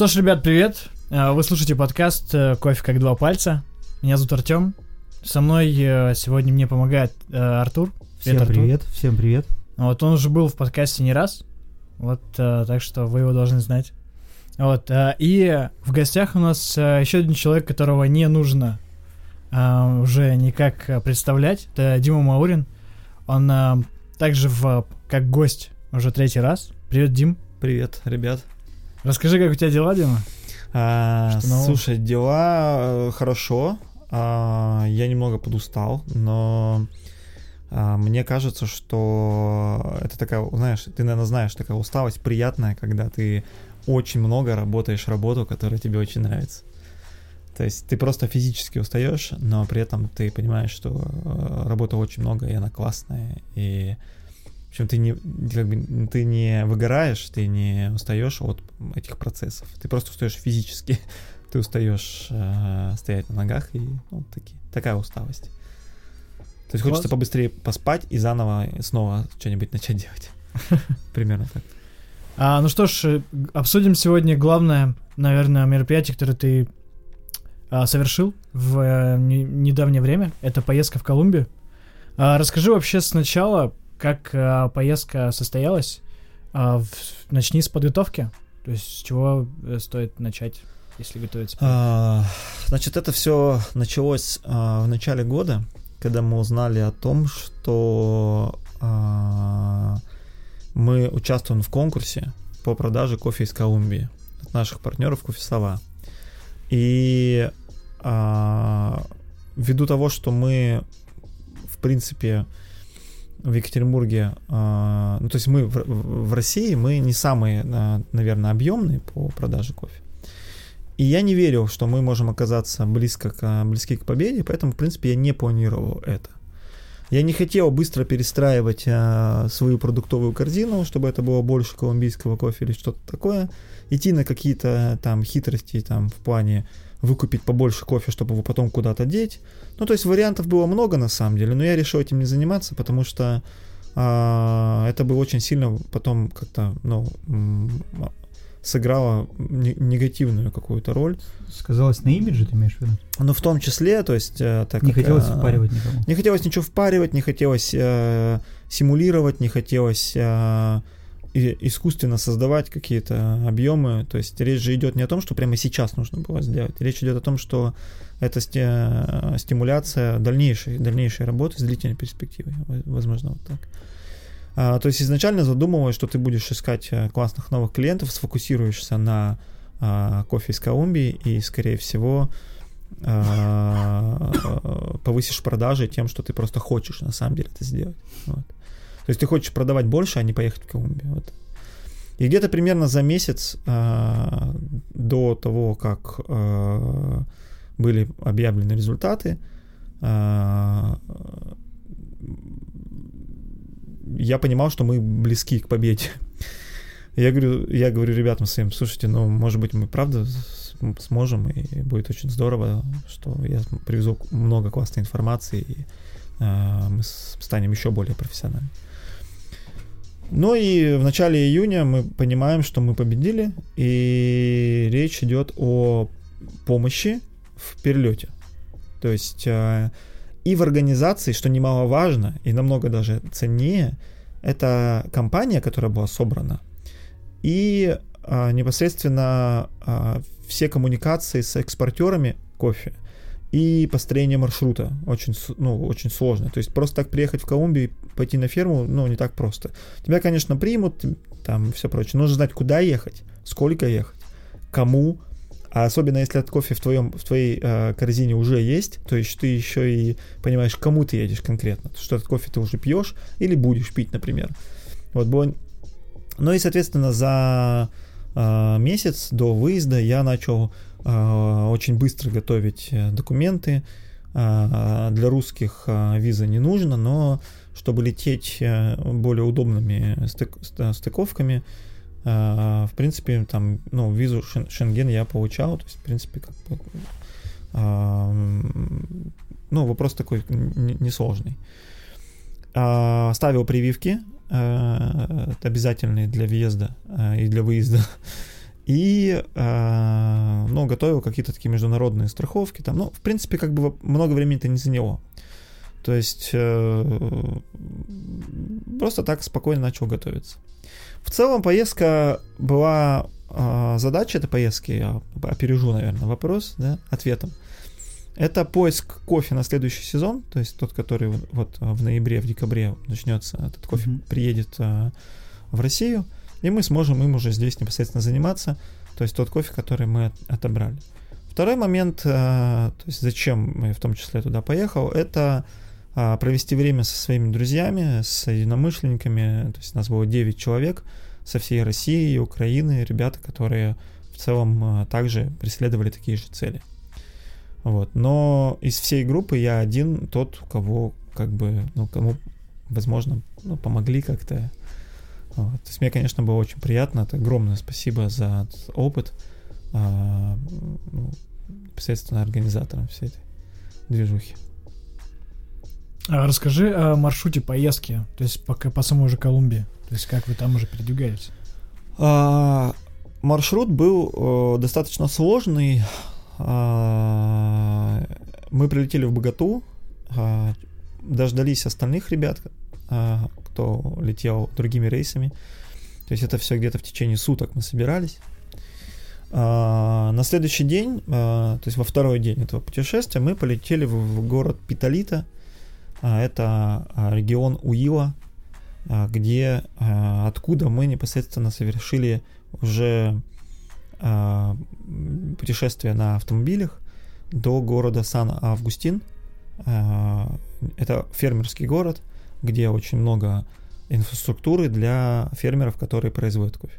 что ж, ребят, привет. Э, Вы слушаете подкаст э, «Кофе как два пальца». Меня зовут Артем. Со мной э, сегодня мне помогает Артур. Всем Артур. привет, всем привет. Вот он уже был в подкасте не раз. Вот, так что вы его должны знать. Вот, и в гостях у нас еще один человек, которого не нужно уже никак представлять. Это Дима Маурин. Он также в, как гость уже третий раз. Привет, Дим. Привет, ребят. Расскажи, как у тебя дела, Дима? А, слушай, дела э, хорошо. А, я немного подустал, но а, мне кажется, что это такая, знаешь, ты, наверное, знаешь, такая усталость приятная, когда ты очень много работаешь работу, которая тебе очень нравится. То есть ты просто физически устаешь, но при этом ты понимаешь, что э, работы очень много, и она классная, и в общем, ты не, как бы, ты не выгораешь, ты не устаешь от этих процессов. Ты просто устаешь физически. Ты устаешь э, стоять на ногах и ну, таки, такая усталость. То есть хочется Класс. побыстрее поспать и заново снова что-нибудь начать делать. Примерно так. А, ну что ж, э, обсудим сегодня главное, наверное, мероприятие, которое ты а, совершил в э, не- недавнее время. Это поездка в Колумбию. А, расскажи вообще сначала, как а, поездка состоялась. А, в- начни с подготовки. То есть с чего э, стоит начать, если готовиться? А, Значит, это все началось а, в начале года, когда мы узнали о том, что а, мы участвуем в конкурсе по продаже кофе из Колумбии от наших партнеров Кофе. И а, ввиду того, что мы, в принципе, в Екатеринбурге, а, ну то есть мы в, России, мы не самые, а, наверное, объемные по продаже кофе. И я не верил, что мы можем оказаться близко к, близки к победе, поэтому, в принципе, я не планировал это. Я не хотел быстро перестраивать а, свою продуктовую корзину, чтобы это было больше колумбийского кофе или что-то такое. Идти на какие-то там хитрости там в плане выкупить побольше кофе, чтобы его потом куда-то деть. Ну, то есть вариантов было много на самом деле, но я решил этим не заниматься, потому что а, это бы очень сильно потом как-то, ну, сыграло не- негативную какую-то роль. Сказалось на имидже, ты имеешь в виду? Но в том числе, то есть... э, Так Не как, хотелось э, впаривать никому. Не хотелось ничего впаривать, не хотелось э, симулировать, не хотелось э, искусственно создавать какие-то объемы. То есть речь же идет не о том, что прямо сейчас нужно было сделать. Речь идет о том, что это сти- э, стимуляция дальнейшей, дальнейшей работы с длительной перспективой. Во- Возможно, вот так. А, то есть изначально задумывалось, что ты будешь искать э, классных новых клиентов, сфокусируешься на а, кофе из Колумбии и, скорее всего, а, повысишь продажи тем, что ты просто хочешь на самом деле это сделать. Вот. То есть ты хочешь продавать больше, а не поехать в Колумбию. Вот. И где-то примерно за месяц а, до того, как а, были объявлены результаты, а, я понимал, что мы близки к победе. Я говорю, я говорю ребятам своим, слушайте, ну, может быть, мы правда сможем, и будет очень здорово, что я привезу много классной информации, и а, мы станем еще более профессиональными. Ну и в начале июня мы понимаем, что мы победили, и речь идет о помощи в перелете. То есть а, и в организации, что немаловажно, и намного даже ценнее, это компания, которая была собрана, и а, непосредственно а, все коммуникации с экспортерами кофе и построение маршрута очень, ну, очень сложно. То есть просто так приехать в Колумбию и пойти на ферму, ну, не так просто. Тебя, конечно, примут, там все прочее. Нужно знать, куда ехать, сколько ехать, кому, а особенно если этот кофе в, твоем, в твоей э, корзине уже есть, то есть ты еще и понимаешь, кому ты едешь конкретно, что этот кофе ты уже пьешь или будешь пить, например. Вот было... Ну и, соответственно, за э, месяц до выезда я начал очень быстро готовить э, документы. Э, для русских э, виза не нужно, но чтобы лететь э, более удобными стык- ст- стыковками, э, в принципе, там, ну, визу Шен- Шенген я получал, то есть, в принципе, как бы, ну, вопрос такой несложный. Ставил прививки, э, обязательные для въезда э, и для выезда. И, э, ну, готовил какие-то такие международные страховки. Там, ну, в принципе, как бы много времени-то не заняло. То есть э, просто так спокойно начал готовиться. В целом поездка была э, задача этой поездки, я опережу, наверное, вопрос, да, ответом. Это поиск кофе на следующий сезон, то есть тот, который вот в ноябре, в декабре начнется, этот кофе mm-hmm. приедет э, в Россию, и мы сможем им уже здесь непосредственно заниматься, то есть тот кофе, который мы отобрали. Второй момент, э, то есть зачем я в том числе туда поехал, это э, провести время со своими друзьями, с единомышленниками, то есть нас было 9 человек со всей России, Украины, ребята, которые в целом э, также преследовали такие же цели. Вот. Но из всей группы я один тот, кого как бы, ну, кому, возможно, ну, помогли как-то. Вот. То есть мне, конечно, было очень приятно. Это огромное спасибо за опыт. А, ну, непосредственно организаторам всей этой движухи. А расскажи о маршруте поездки, то есть пока по самой же Колумбии. То есть как вы там уже передвигаетесь? А, маршрут был э, достаточно сложный. А, мы прилетели в Богату, а, дождались остальных ребят, а, кто летел другими рейсами. То есть это все где-то в течение суток мы собирались. На следующий день, то есть во второй день этого путешествия, мы полетели в город Питалита. Это регион Уила, где откуда мы непосредственно совершили уже путешествие на автомобилях до города Сан-Августин. Это фермерский город, где очень много инфраструктуры для фермеров, которые производят кофе.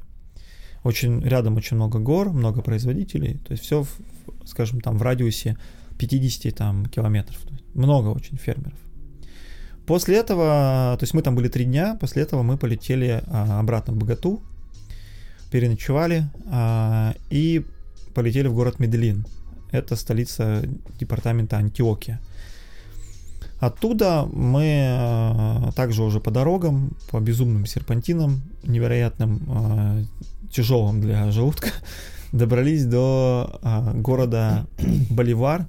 Очень рядом очень много гор, много производителей, то есть все, скажем, там в радиусе 50 там, километров. Много очень фермеров. После этого, то есть мы там были три дня, после этого мы полетели а, обратно в Богату, переночевали а, и полетели в город Медellин. Это столица департамента Антиокия. Оттуда мы а, также уже по дорогам, по безумным серпантинам, невероятным а, тяжелым для желудка, добрались до а, города Боливар,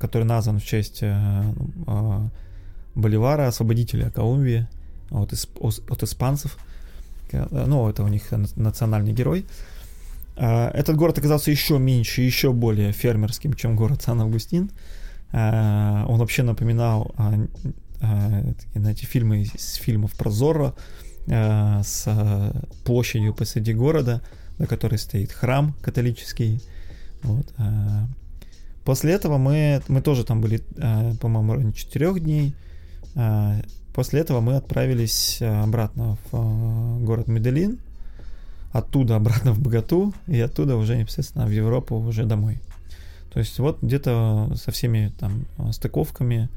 который назван в честь Боливара, освободителя Колумбии от, исп, от испанцев. Э, ну, это у них национальный герой. Этот город оказался еще меньше, еще более фермерским, чем город Сан-Августин. А, он вообще напоминал, а, знаете, фильмы из фильмов про Зорро с площадью посреди города, на которой стоит храм католический. Вот. После этого мы, мы тоже там были, по-моему, четырех дней. После этого мы отправились э, обратно в э, город Медellин, оттуда обратно в Богату, и оттуда уже непосредственно в Европу, уже домой. То есть вот где-то со всеми там стыковками,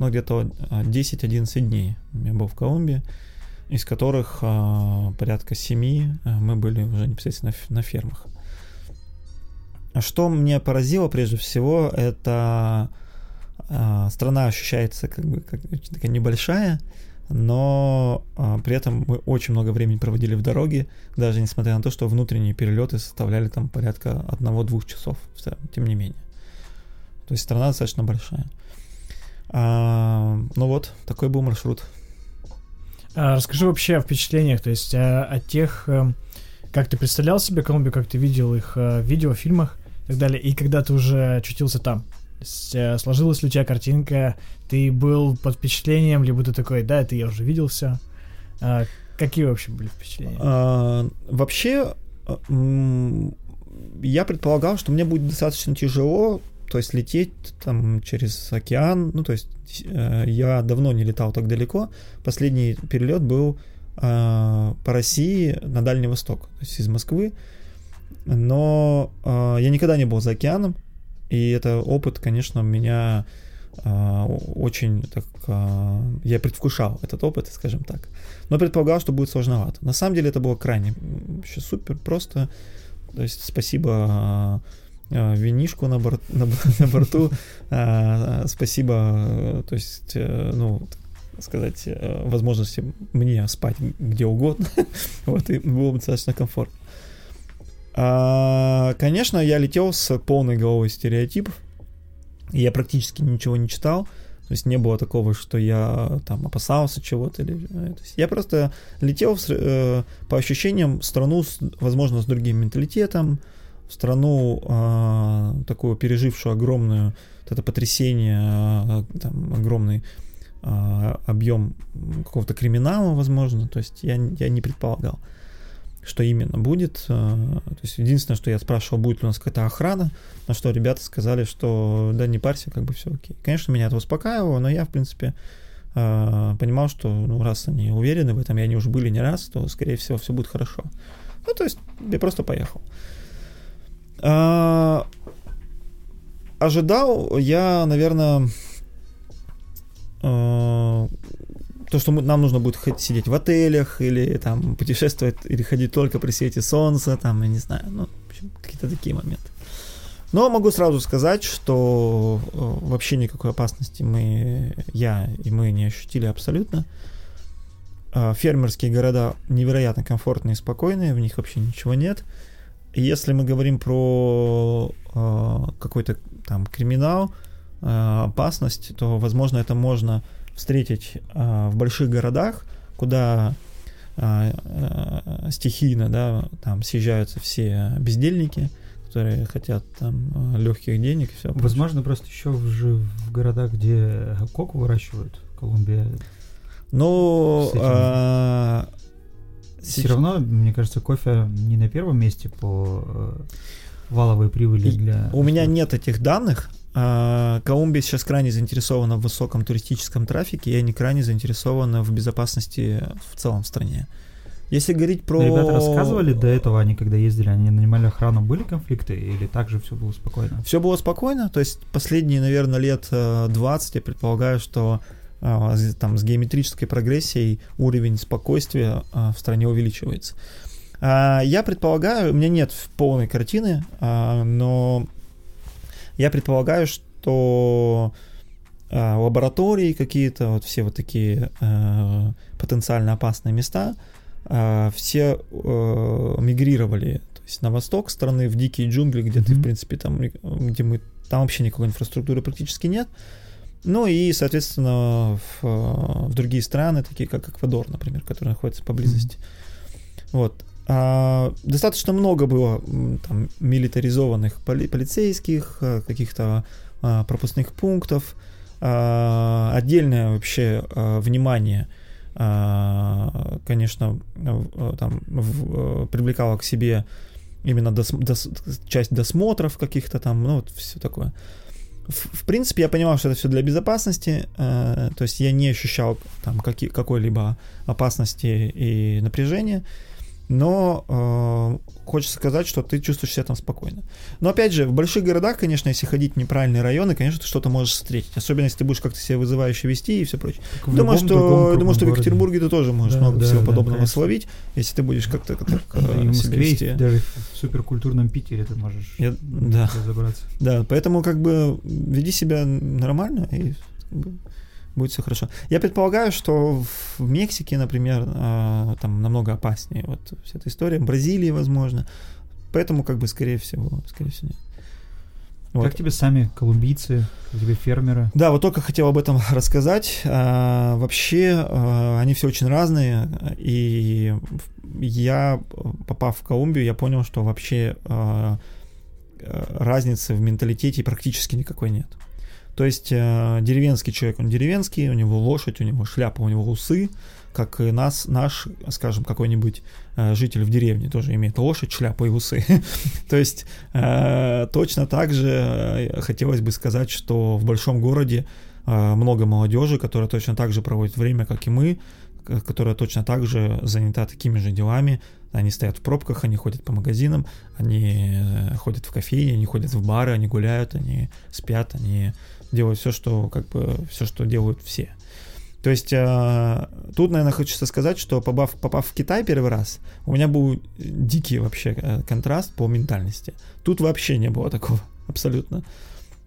ну где-то 10-11 дней я был в Колумбии, из которых э, порядка 7 мы были уже непосредственно на фермах. Что мне поразило прежде всего, это а, страна ощущается как бы как такая небольшая, но а, при этом мы очень много времени проводили в дороге, даже несмотря на то, что внутренние перелеты составляли там порядка одного-двух часов, тем не менее. То есть страна достаточно большая. А, ну вот, такой был маршрут. А, расскажи вообще о впечатлениях, то есть о, о тех, эм, как ты представлял себе Колумбию, как ты видел их э, в видео, фильмах и так далее, и когда ты уже очутился там. Э, сложилась ли у тебя картинка, ты был под впечатлением, либо ты такой, да, это я уже видел все. А, какие вообще были впечатления? А, вообще, э, я предполагал, что мне будет достаточно тяжело, то есть лететь там через океан, ну то есть э, я давно не летал так далеко. Последний перелет был по России на Дальний Восток, то есть из Москвы. Но я никогда не был за океаном, и это опыт, конечно, меня э, очень так... Э, я предвкушал этот опыт, скажем так. Но предполагал, что будет сложновато. На самом деле это было крайне вообще супер просто. То есть спасибо э, винишку на, борт, на, на борту. Э, спасибо, то есть, э, ну, сказать, э, возможности мне спать где угодно. вот, и было бы достаточно комфортно. А, конечно, я летел с полной головой стереотипов. Я практически ничего не читал. То есть не было такого, что я там опасался чего-то. Или, э, я просто летел в, э, по ощущениям в страну, с, возможно, с другим менталитетом, страну э, такую пережившую огромную вот это потрясение, э, там, огромный э, объем какого-то криминала, возможно. То есть я, я не предполагал что именно будет. Э, то есть единственное, что я спрашивал, будет ли у нас какая-то охрана, на что ребята сказали, что да не парься, как бы все окей. Конечно, меня это успокаивало, но я, в принципе, э, понимал, что ну, раз они уверены в этом, и они уже были не раз, то, скорее всего, все будет хорошо. Ну, то есть я просто поехал. А, ожидал я, наверное, э, то, что мы, нам нужно будет сидеть в отелях или там путешествовать или ходить только при свете солнца, там, я не знаю, ну, какие-то такие моменты. Но могу сразу сказать, что э, вообще никакой опасности мы, я и мы не ощутили абсолютно. Э, фермерские города невероятно комфортные и спокойные, в них вообще ничего нет. Если мы говорим про э, какой-то там криминал, э, опасность, то, возможно, это можно встретить а, в больших городах, куда стихийно, да, там съезжаются все бездельники, которые хотят там легких денег и все. Возможно, прочее. просто еще в, в городах, где коку выращивают, Колумбия. Ну, а, все равно, мне кажется, кофе не на первом месте по э, валовой прибыли для... У меня нет этих данных, а, Колумбия сейчас крайне заинтересована в высоком туристическом трафике, и они крайне заинтересованы в безопасности в целом в стране. Если говорить про... Ребята рассказывали до этого, они когда ездили, они нанимали охрану, были конфликты или также все было спокойно? Все было спокойно, то есть последние, наверное, лет 20, э, я предполагаю, что там с геометрической прогрессией уровень спокойствия а, в стране увеличивается. Я предполагаю, у меня нет полной картины, но я предполагаю, что лаборатории какие-то, вот все вот такие потенциально опасные места, все мигрировали то есть на восток страны, в дикие джунгли, где mm-hmm. ты, в принципе, там, где мы, там вообще никакой инфраструктуры практически нет. Ну и, соответственно, в, в другие страны, такие как Эквадор, например, которые находятся поблизости. Mm-hmm. Вот. А, достаточно много было там милитаризованных поли- полицейских, э, каких-то а, пропускных пунктов. А, отдельное вообще а, внимание, а, конечно, там в, привлекало к себе именно дос, дос, часть досмотров каких-то там, ну вот все такое. В, в принципе, я понимал, что это все для безопасности, э, то есть я не ощущал там какие, какой-либо опасности и напряжения но э, хочется сказать, что ты чувствуешь себя там спокойно. Но опять же, в больших городах, конечно, если ходить в неправильные районы, конечно, ты что-то можешь встретить. Особенно если ты будешь как-то себя вызывающе вести и все прочее. Думаю, что, думаю, что в Екатеринбурге ты тоже можешь да, много да, всего да, подобного конечно. словить, если ты будешь как-то так, да, и в Москве, вести. даже в суперкультурном Питере ты можешь Я, да. разобраться. Да, поэтому как бы веди себя нормально и как будет все хорошо. Я предполагаю, что в Мексике, например, а, там намного опаснее вот вся эта история, в Бразилии, возможно, поэтому как бы скорее всего, скорее всего нет. Вот. Как тебе сами колумбийцы, как тебе фермеры? Да, вот только хотел об этом рассказать. А, вообще, а, они все очень разные, и я, попав в Колумбию, я понял, что вообще а, разницы в менталитете практически никакой нет. То есть э, деревенский человек, он деревенский, у него лошадь, у него шляпа, у него усы, как и нас, наш, скажем, какой-нибудь э, житель в деревне тоже имеет лошадь, шляпу и усы. То есть э, точно так же хотелось бы сказать, что в большом городе много молодежи, которая точно так же проводит время, как и мы, которая точно так же занята такими же делами. Они стоят в пробках, они ходят по магазинам, они ходят в кофейни, они ходят в бары, они гуляют, они спят, они делают все, что как бы все, что делают все. То есть э, тут, наверное, хочется сказать, что попав, попав в Китай первый раз, у меня был дикий вообще э, контраст по ментальности. Тут вообще не было такого, абсолютно.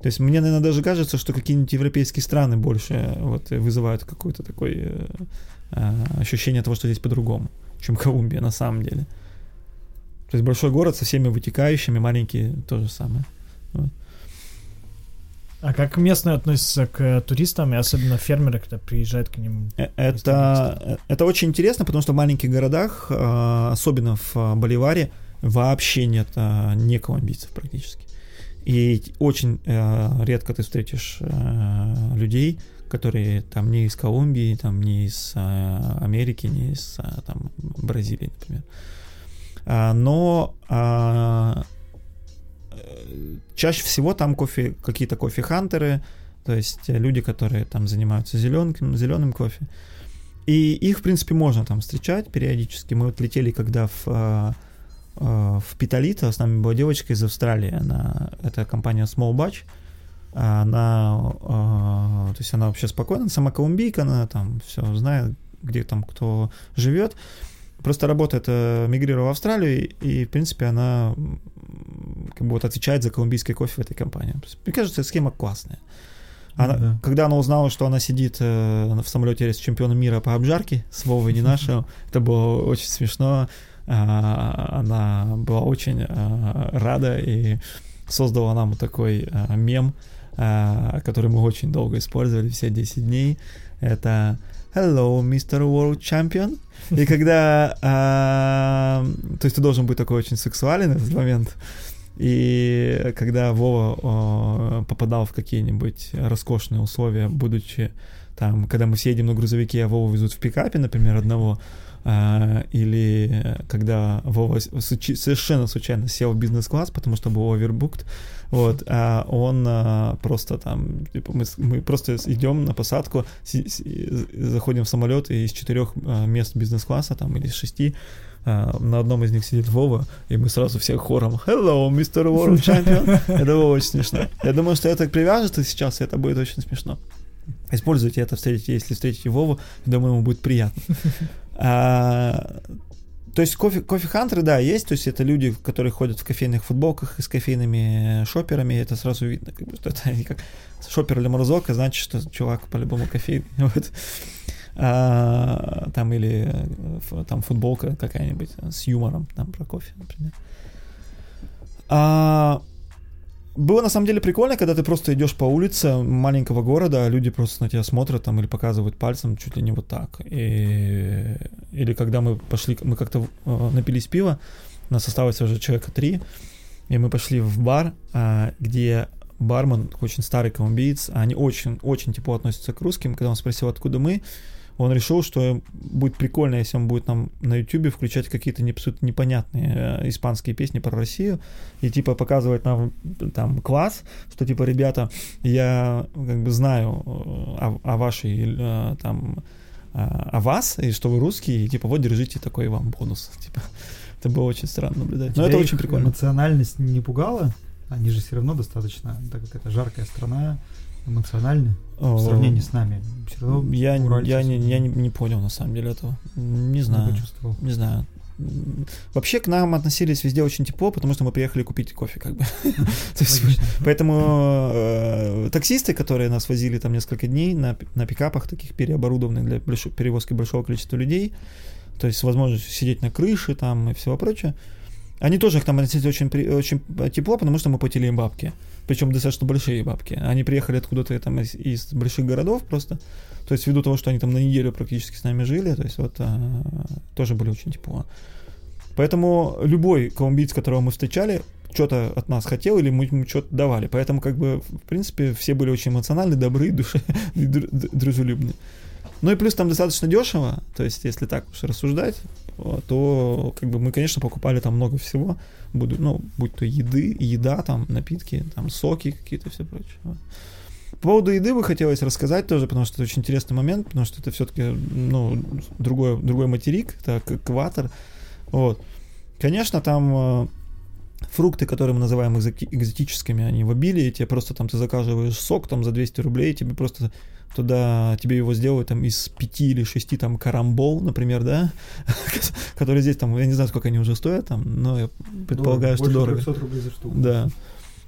То есть мне, наверное, даже кажется, что какие-нибудь европейские страны больше вот вызывают какое-то такое э, э, ощущение того, что здесь по-другому, чем Колумбия на самом деле. То есть большой город со всеми вытекающими, маленький то же самое. А как местные относятся к туристам, и особенно фермеры, когда приезжают к ним? Э, это, это очень интересно, потому что в маленьких городах, э, особенно в Боливаре, вообще нет э, не колумбийцев практически. И очень редко ты встретишь людей, которые там не из Колумбии, там не из Америки, не из там, Бразилии, например. Но чаще всего там кофе, какие-то кофе-хантеры, то есть люди, которые там занимаются зеленым, зеленым кофе. И их, в принципе, можно там встречать периодически. Мы вот летели, когда в, а, а, в Питалита, с нами была девочка из Австралии, она, это компания Small Batch, она, то есть она вообще спокойна, сама колумбийка, она там все знает, где там кто живет, просто работает, э, мигрировала в Австралию, и, в принципе, она как бы вот отвечает за колумбийский кофе в этой компании. Мне кажется, схема классная. Она, да. Когда она узнала, что она сидит э, в самолете с чемпионом мира по обжарке, с Вовой не нашим, это было очень смешно. А, она была очень а, рада и создала нам такой а, мем, а, который мы очень долго использовали, все 10 дней. Это Hello, Mr. World Champion. И когда... А, то есть ты должен быть такой очень сексуален в этот момент. И когда Вова попадал в какие-нибудь роскошные условия, будучи там, когда мы все на грузовике, а Вову везут в пикапе, например, одного, или когда Вова совершенно случайно сел в бизнес-класс, потому что был овербукт, вот, а он а, просто там, типа, мы, мы просто идем на посадку, си, си, заходим в самолет, и из четырех а, мест бизнес-класса, там, или из шести, а, на одном из них сидит Вова, и мы сразу все хором «Hello, Mr. World Champion!» Это было очень смешно. Я думаю, что это привяжется сейчас, и это будет очень смешно. Используйте это, встретите, если встретите Вову, думаю, ему будет приятно. А, то есть кофе, кофе-хантеры, да, есть, то есть это люди, которые ходят в кофейных футболках и с кофейными шоперами, это сразу видно, как бы, что это не как шопер или морозок, а значит, что чувак по-любому кофейный. Вот. А, там или там футболка какая-нибудь с юмором, там про кофе, например. А, было на самом деле прикольно, когда ты просто идешь по улице маленького города, а люди просто на тебя смотрят там или показывают пальцем чуть ли не вот так. И... Или когда мы пошли, мы как-то э, напились пива, нас осталось уже человека три, и мы пошли в бар, а, где бармен, очень старый колумбиец, они очень-очень тепло относятся к русским. Когда он спросил, откуда мы, он решил, что будет прикольно, если он будет нам на YouTube включать какие-то абсолютно непонятные э, испанские песни про Россию и типа показывать нам там класс, что типа, ребята, я как бы знаю э, о, о вашей э, там о вас, и что вы русские, и типа вот держите такой вам бонус. Типа, это было очень странно наблюдать. Но это очень прикольно. Эмоциональность не пугала? Они же все равно достаточно, так как это жаркая страна, эмоциональны в сравнении с нами. Все равно я, я, не, я не, не понял на самом деле этого. Не знаю. Не знаю. Вообще к нам относились везде очень тепло, потому что мы приехали купить кофе, как бы. Поэтому э, таксисты, которые нас возили там несколько дней на, пикапах, таких переоборудованных для перевозки большого количества людей, то есть с возможностью сидеть на крыше там и всего прочего, они тоже к нам относились очень, очень тепло, потому что мы платили им бабки причем достаточно большие бабки. Они приехали откуда-то там из, из больших городов просто, то есть ввиду того, что они там на неделю практически с нами жили, то есть вот а, тоже были очень тепло. Поэтому любой колумбиец, которого мы встречали, что-то от нас хотел или мы ему что-то давали. Поэтому, как бы, в принципе, все были очень эмоциональны, добры, душе, дружелюбны. Ну и плюс там достаточно дешево, то есть, если так уж рассуждать, то как бы мы, конечно, покупали там много всего, буду, ну, будь то еды, еда, там, напитки, там, соки какие-то, все прочее. По поводу еды бы хотелось рассказать тоже, потому что это очень интересный момент, потому что это все-таки, ну, другой, другой материк, это экватор. Вот. Конечно, там э, фрукты, которые мы называем экзотическими, они в обилии, тебе просто там ты заказываешь сок там за 200 рублей, тебе просто туда тебе его сделают там из пяти или шести там карамбол, например, да, которые здесь там, я не знаю, сколько они уже стоят там, но я предполагаю, что дорого. рублей за штуку. Да.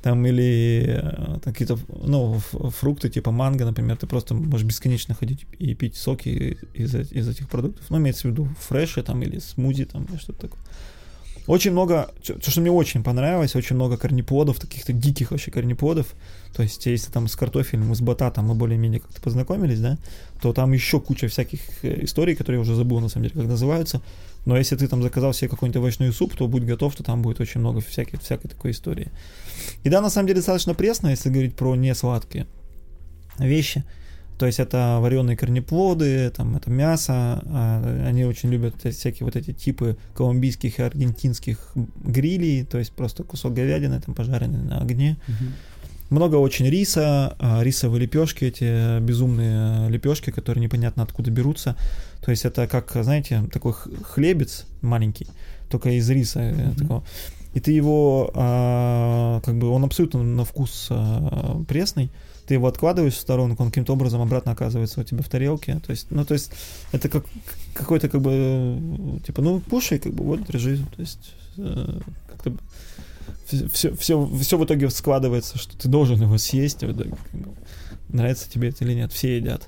там или э, какие-то, ну, фрукты типа манго, например, ты просто можешь бесконечно ходить и пить соки из, из этих продуктов. Ну, имеется в виду фреши там или смузи там или что-то такое. Очень много, то, что мне очень понравилось, очень много корнеплодов, таких-то диких вообще корнеплодов. То есть, если там с картофелем, с бататом мы более-менее как-то познакомились, да, то там еще куча всяких э, историй, которые я уже забыл, на самом деле, как называются. Но если ты там заказал себе какой-нибудь овощной суп, то будь готов, что там будет очень много всякой, всякой такой истории. И да, на самом деле достаточно пресно, если говорить про не сладкие вещи. То есть это вареные корнеплоды, там это мясо. А, они очень любят всякие вот эти типы колумбийских и аргентинских грилей, то есть просто кусок говядины там пожаренный на огне. Мгм. Много очень риса, а, рисовые лепешки, эти безумные лепешки, которые непонятно откуда берутся. То есть это как, знаете, такой хлебец маленький, только из риса Мгм. такого. И ты его, а, как бы, он абсолютно на вкус а, пресный. Ты его откладываешь в сторонку, он каким-то образом обратно оказывается у тебя в тарелке. То есть, ну, то есть, это как какой-то, как бы, э, типа, ну, кушай, как бы, вот, держи. То есть, э, как-то все, все, все в итоге складывается, что ты должен его съесть. да, как бы, нравится тебе это или нет, все едят.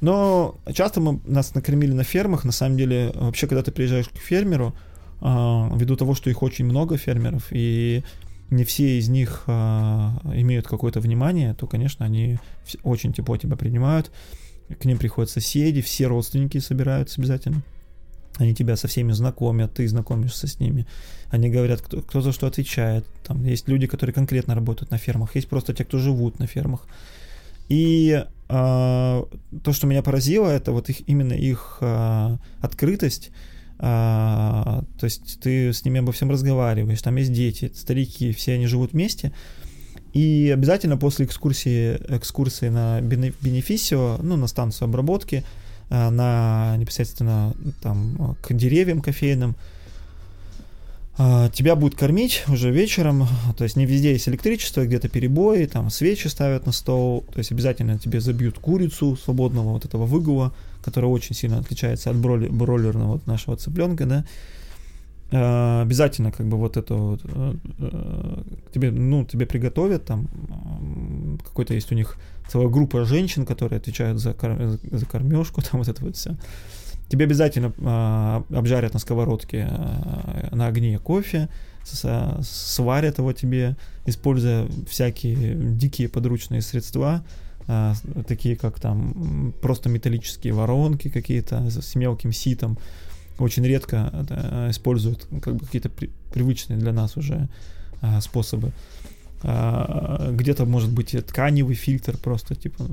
Но часто мы, нас накормили на фермах. На самом деле, вообще, когда ты приезжаешь к фермеру, ввиду того, что их очень много фермеров, и не все из них а, имеют какое-то внимание, то, конечно, они очень тепло тебя принимают. К ним приходят соседи, все родственники собираются обязательно. Они тебя со всеми знакомят, ты знакомишься с ними. Они говорят, кто, кто за что отвечает. Там есть люди, которые конкретно работают на фермах, есть просто те, кто живут на фермах. И а, то, что меня поразило, это вот их, именно их а, открытость. А, то есть ты с ними обо всем разговариваешь, там есть дети, старики, все они живут вместе. И обязательно после экскурсии, экскурсии на бене- бенефисио, ну, на станцию обработки, а, на непосредственно там к деревьям кофейным, а, тебя будут кормить уже вечером, то есть не везде есть электричество, где-то перебои, там свечи ставят на стол, то есть обязательно тебе забьют курицу свободного вот этого выгула, которая очень сильно отличается от броли- бройлерного вот нашего цыпленка, да, А, обязательно как бы вот это вот э, э, тебе, ну, тебе приготовят, там какой-то есть у них целая группа женщин, которые отвечают за, кор- за кормежку, там вот это вот все. Тебе обязательно а, обжарят на сковородке а, на огне кофе, с- сварят его тебе, используя всякие дикие подручные средства, а, такие как там просто металлические воронки какие-то с мелким ситом. Очень редко это, используют как бы какие-то при- привычные для нас уже а, способы. А, Где-то может быть тканевый фильтр просто, типа,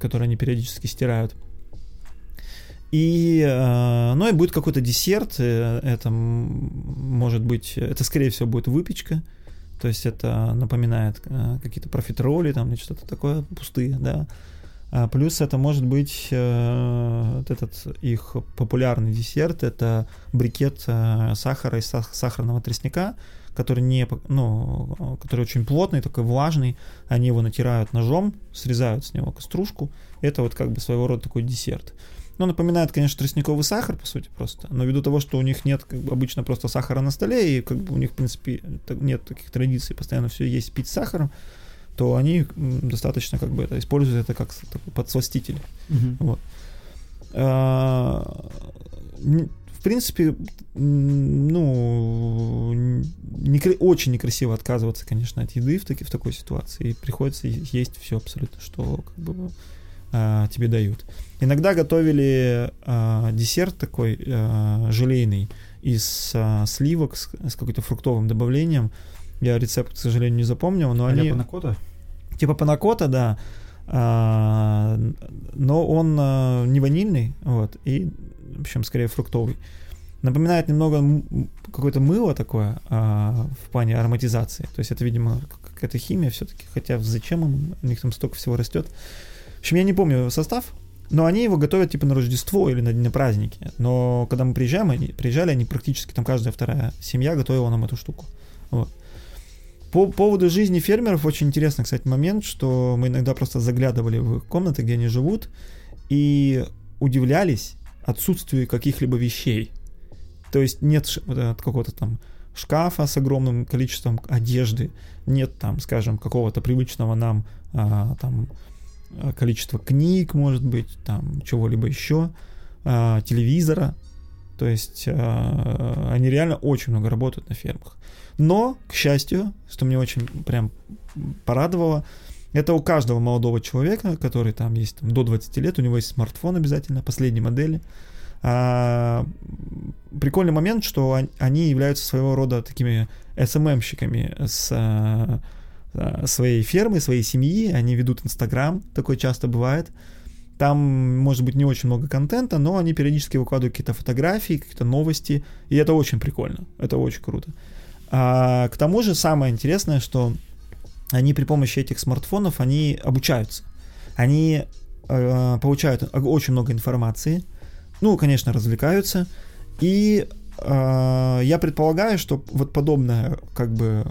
который они периодически стирают. И, э, ну и будет какой-то десерт, э, это может быть, это скорее всего будет выпечка, то есть это напоминает э, какие-то профитроли там или что-то такое пустые, да. А плюс это может быть э, вот этот их популярный десерт, это брикет э, сахара из сах- сахарного тростника, который не, ну, который очень плотный, такой влажный, они его натирают ножом, срезают с него кострушку, это вот как бы своего рода такой десерт. Ну, напоминает, конечно, тростниковый сахар, по сути, просто. Но ввиду того, что у них нет как бы, обычно просто сахара на столе, и как бы у них, в принципе, нет таких традиций постоянно все есть пить с сахаром, то они достаточно как бы это используют это как такой подсластитель. Мгм. А, н- В принципе, ну, н- некра- очень некрасиво отказываться, конечно, от еды в, таки, в такой ситуации. И приходится есть все абсолютно, что как бы а, тебе дают. Иногда готовили а, десерт такой а, желейный из а, сливок с, с каким-то фруктовым добавлением. Я рецепт, к сожалению, не запомнил, но они... А-ля панакота? Типа панакота, да. А, но он а, не ванильный, вот, и, в общем, скорее фруктовый. Напоминает немного какое-то мыло такое а, в плане ароматизации. То есть это, видимо, какая-то химия все-таки. Хотя зачем им? У них там столько всего растет. В общем, я не помню состав, но они его готовят типа на Рождество или на, на праздники. Но когда мы приезжаем, они, приезжали, они практически там каждая вторая семья готовила нам эту штуку. Вот. По поводу жизни фермеров очень интересный, кстати, момент, что мы иногда просто заглядывали в их комнаты, где они живут, и удивлялись отсутствию каких-либо вещей. То есть нет вот, э, какого-то там шкафа с огромным количеством одежды, нет там, скажем, какого-то привычного нам а, там количества книг, может быть, там чего-либо еще, а, телевизора. То есть а, они реально очень много работают на фермах. Но, к счастью, что мне очень прям порадовало, это у каждого молодого человека, который там есть там, до 20 лет, у него есть смартфон обязательно, последней модели. А, прикольный момент, что они являются своего рода такими SMM-щиками с а, своей фермы, своей семьи, они ведут Инстаграм, такое часто бывает. Там, может быть, не очень много контента, но они периодически выкладывают какие-то фотографии, какие-то новости, и это очень прикольно, это очень круто. А, к тому же самое интересное, что они при помощи этих смартфонов, они обучаются. Они э, получают очень много информации, ну, конечно, развлекаются, и э, я предполагаю, что вот подобная, как бы,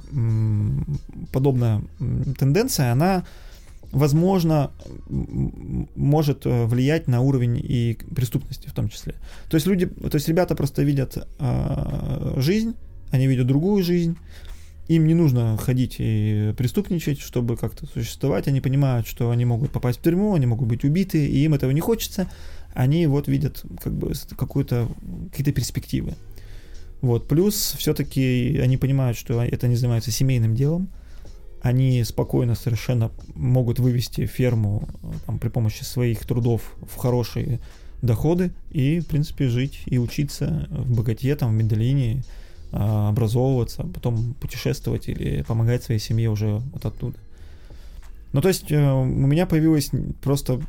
подобная тенденция, она, возможно, может э, влиять на уровень и преступности в том числе. То есть люди, то есть ребята просто видят э, жизнь, они видят другую жизнь, им не нужно ходить и преступничать, чтобы как-то существовать. Они понимают, что они могут попасть в тюрьму, они могут быть убиты, и им этого не хочется. Они вот видят как бы какую-то, какие-то перспективы. Вот. Плюс все-таки они понимают, что это не занимается семейным делом. Они спокойно совершенно могут вывести ферму там, при помощи своих трудов в хорошие доходы и, в принципе, жить и учиться в богате, там, в Медellине, а, образовываться, потом путешествовать или помогать своей семье уже вот оттуда. Ну, то есть э, у меня появилось просто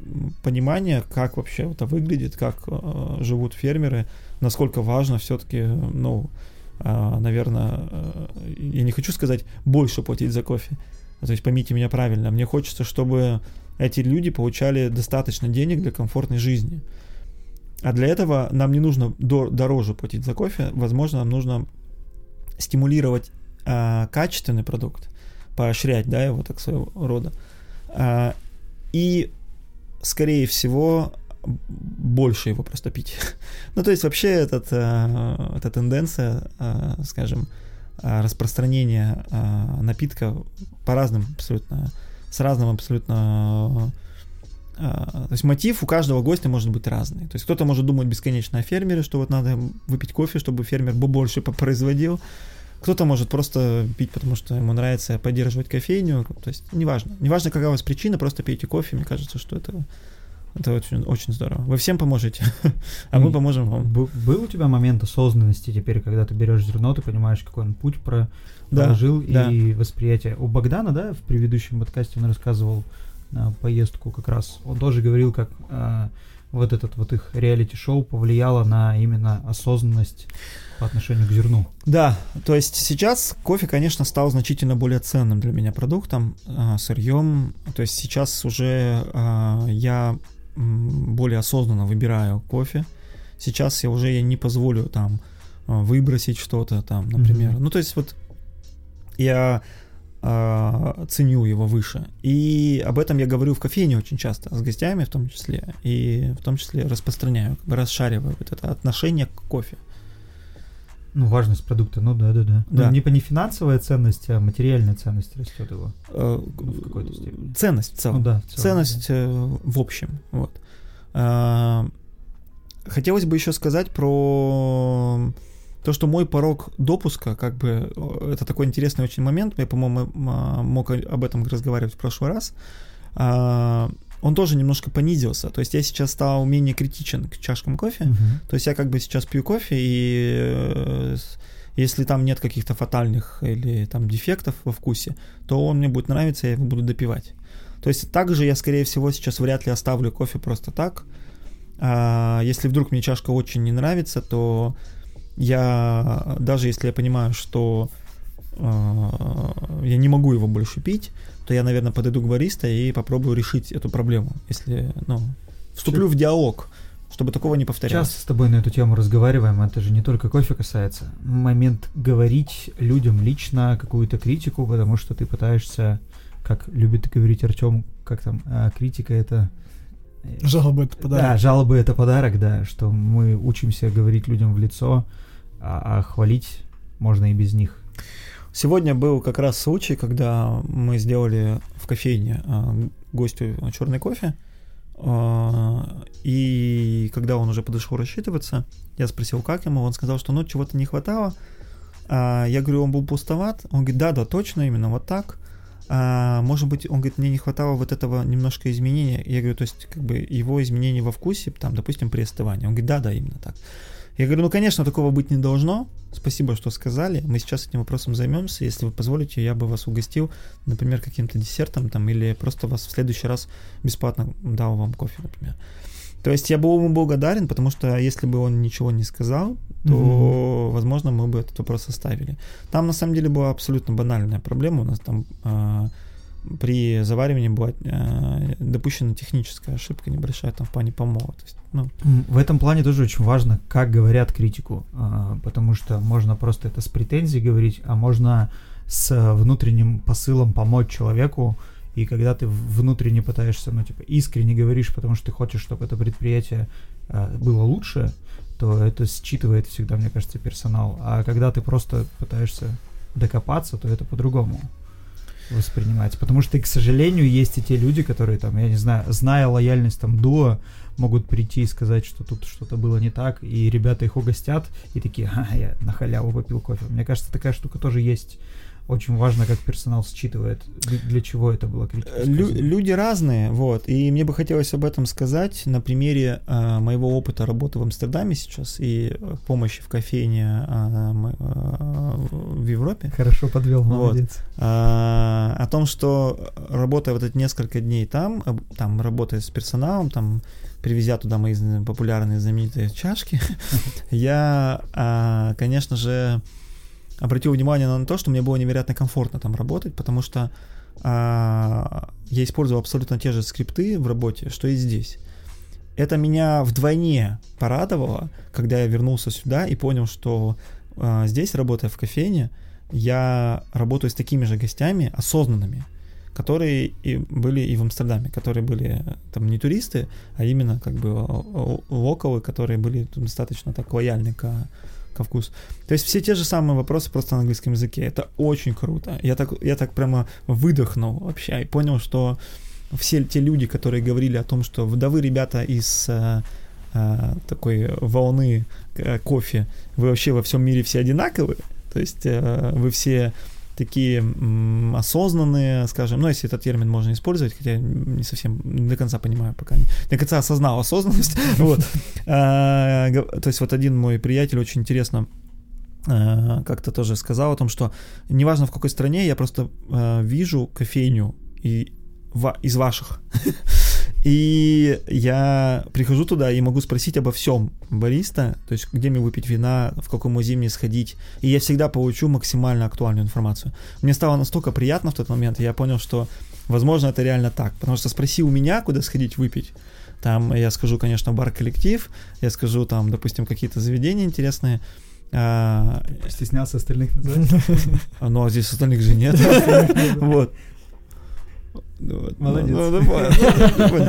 понимание, как вообще это выглядит, как э, живут фермеры, насколько важно все-таки, ну, э, наверное, э, я не хочу сказать больше платить за кофе. То есть поймите меня правильно, мне хочется, чтобы эти люди получали достаточно денег для комфортной жизни. А для этого нам не нужно дороже платить за кофе, возможно, нам нужно стимулировать э, качественный продукт, поощрять, да, его так своего рода. Э, и, скорее всего, больше его просто пить. ну, то есть вообще этот, э, эта тенденция, э, скажем, распространения напитка по разным абсолютно, с разным абсолютно то есть мотив у каждого гостя может быть разный. То есть кто-то может думать бесконечно о фермере, что вот надо выпить кофе, чтобы фермер больше производил. Кто-то может просто пить, потому что ему нравится поддерживать кофейню. То есть неважно. Неважно, какая у вас причина, просто пейте кофе. Мне кажется, что это это очень, очень здорово. Вы всем поможете, а мы поможем вам. Был у тебя момент осознанности теперь, когда ты берешь зерно, ты понимаешь, какой он путь про проложил да, и да. восприятие. У Богдана, да, в предыдущем подкасте он рассказывал на поездку как раз. Он тоже говорил, как э, вот этот вот их реалити-шоу повлияло на именно осознанность по отношению к зерну. Да, то есть сейчас кофе, конечно, стал значительно более ценным для меня продуктом, э, сырьем. То есть сейчас уже э, я более осознанно выбираю кофе. Сейчас я уже не позволю там выбросить что-то там, например. Mm-hmm. Ну, то есть вот я э, ценю его выше. И об этом я говорю в кофейне очень часто, с гостями в том числе, и в том числе распространяю, как бы расшариваю вот это отношение к кофе. Ну, важность продукта, ну да, да, да. Ну, да. Ну, не, не финансовая ценность, а материальная ценность растет его. Э, ну, в какой-то степени. Ценность в целом. Ну, да, в целом, ценность да. Э, в общем. Вот. Э, хотелось бы еще сказать про то, что мой порог допуска, как бы, это такой интересный очень момент, я, по-моему, мог об этом разговаривать в прошлый раз, а, он тоже немножко понизился. То есть я сейчас стал менее критичен к чашкам кофе. Uh-huh. То есть я как бы сейчас пью кофе, и э, если там нет каких-то фатальных или там дефектов во вкусе, то он мне будет нравиться, я его буду допивать. То есть также я, скорее всего, сейчас вряд ли оставлю кофе просто так. А если вдруг мне чашка очень не нравится, то я, даже если я понимаю, что э, я не могу его больше пить, то я, наверное, подойду к бариста и попробую решить эту проблему, если, ну, вступлю в диалог, чтобы такого не повторялось. Часто с тобой на эту тему разговариваем, это же не только кофе касается. Момент говорить людям лично какую-то критику, потому что ты пытаешься, как любит говорить Артем, как там, а, критика это Жалобы это подарок. Да, жалобы это подарок, да, что мы учимся говорить людям в лицо, а, а хвалить можно и без них. Сегодня был как раз случай, когда мы сделали в кофейне э, гостю черный кофе, э, и когда он уже подошел рассчитываться, я спросил, как ему, он сказал, что ну чего-то не хватало. А, я говорю, он был пустоват, он говорит, да, да, точно, именно вот так. А, может быть, он говорит, мне не хватало вот этого немножко изменения. Я говорю, то есть, как бы его изменения во вкусе, там, допустим, при остывании. Он говорит, да, да, именно так. Я говорю, ну, конечно, такого быть не должно. Спасибо, что сказали. Мы сейчас этим вопросом займемся. Если вы позволите, я бы вас угостил, например, каким-то десертом там, или просто вас в следующий раз бесплатно дал вам кофе, например. То есть я был ему благодарен, потому что если бы он ничего не сказал, то, mm-hmm. возможно, мы бы этот вопрос оставили. Там, на самом деле, была абсолютно банальная проблема. У нас там э, при заваривании была э, допущена техническая ошибка небольшая там в плане помола. То есть, ну. В этом плане тоже очень важно, как говорят критику, э, потому что можно просто это с претензией говорить, а можно с внутренним посылом помочь человеку, и когда ты внутренне пытаешься, ну, типа, искренне говоришь, потому что ты хочешь, чтобы это предприятие э, было лучше, то это считывает всегда, мне кажется, персонал. А когда ты просто пытаешься докопаться, то это по-другому воспринимается. Потому что, к сожалению, есть и те люди, которые там, я не знаю, зная лояльность там дуо, могут прийти и сказать, что тут что-то было не так, и ребята их угостят, и такие, а, я на халяву попил кофе. Мне кажется, такая штука тоже есть очень важно, как персонал считывает, для чего это было Лю- Люди разные, вот, и мне бы хотелось об этом сказать на примере э, моего опыта работы в Амстердаме сейчас и помощи в кофейне э, э, в Европе. Хорошо подвел, молодец. Вот. Э, о том, что работая вот эти несколько дней там, там работая с персоналом, там привезя туда мои популярные знаменитые чашки, я, конечно же, обратил внимание на то, что мне было невероятно комфортно там работать, потому что а, я использовал абсолютно те же скрипты в работе, что и здесь. Это меня вдвойне порадовало, когда я вернулся сюда и понял, что а, здесь, работая в кофейне, я работаю с такими же гостями осознанными, которые и были и в Амстердаме, которые были там не туристы, а именно как бы локалы, которые были достаточно так лояльны к ко вкусу. То есть все те же самые вопросы просто на английском языке. Это очень круто. Я так, я так прямо выдохнул вообще и понял, что все те люди, которые говорили о том, что вдовы ребята из э, э, такой волны э, кофе, вы вообще во всем мире все одинаковые, то есть э, вы все такие м, осознанные, скажем, ну, если этот термин можно использовать, хотя не совсем не до конца понимаю, пока не до конца осознал осознанность, вот. А, то есть вот один мой приятель очень интересно а, как-то тоже сказал о том, что неважно в какой стране, я просто а, вижу кофейню и из ваших. И я прихожу туда и могу спросить обо всем бариста, то есть где мне выпить вина, в какой музей мне сходить, и я всегда получу максимально актуальную информацию. Мне стало настолько приятно в тот момент, и я понял, что, возможно, это реально так, потому что спроси у меня, куда сходить выпить, там я скажу, конечно, бар-коллектив, я скажу там, допустим, какие-то заведения интересные, а... Стеснялся остальных назвать? Ну, а здесь остальных же нет. Вот. Вот. Молодец. Ну, ну, ну,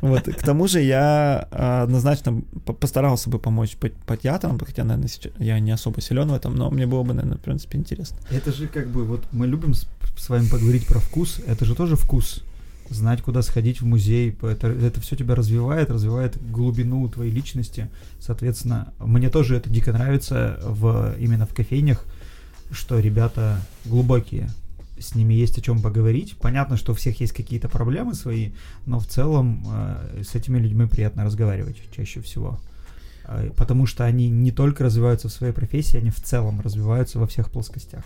вот. К тому же я а, однозначно постарался бы помочь по, по театрам, хотя, наверное, сейчас я не особо силен в этом, но мне было бы, наверное, в принципе, интересно. Это же как бы, вот мы любим с, с вами поговорить про вкус, это же тоже вкус. Знать, куда сходить в музей, это, это все тебя развивает, развивает глубину твоей личности. Соответственно, мне тоже это дико нравится в, именно в кофейнях, что ребята глубокие, с ними есть о чем поговорить. Понятно, что у всех есть какие-то проблемы свои, но в целом э, с этими людьми приятно разговаривать чаще всего. Э, потому что они не только развиваются в своей профессии, они в целом развиваются во всех плоскостях.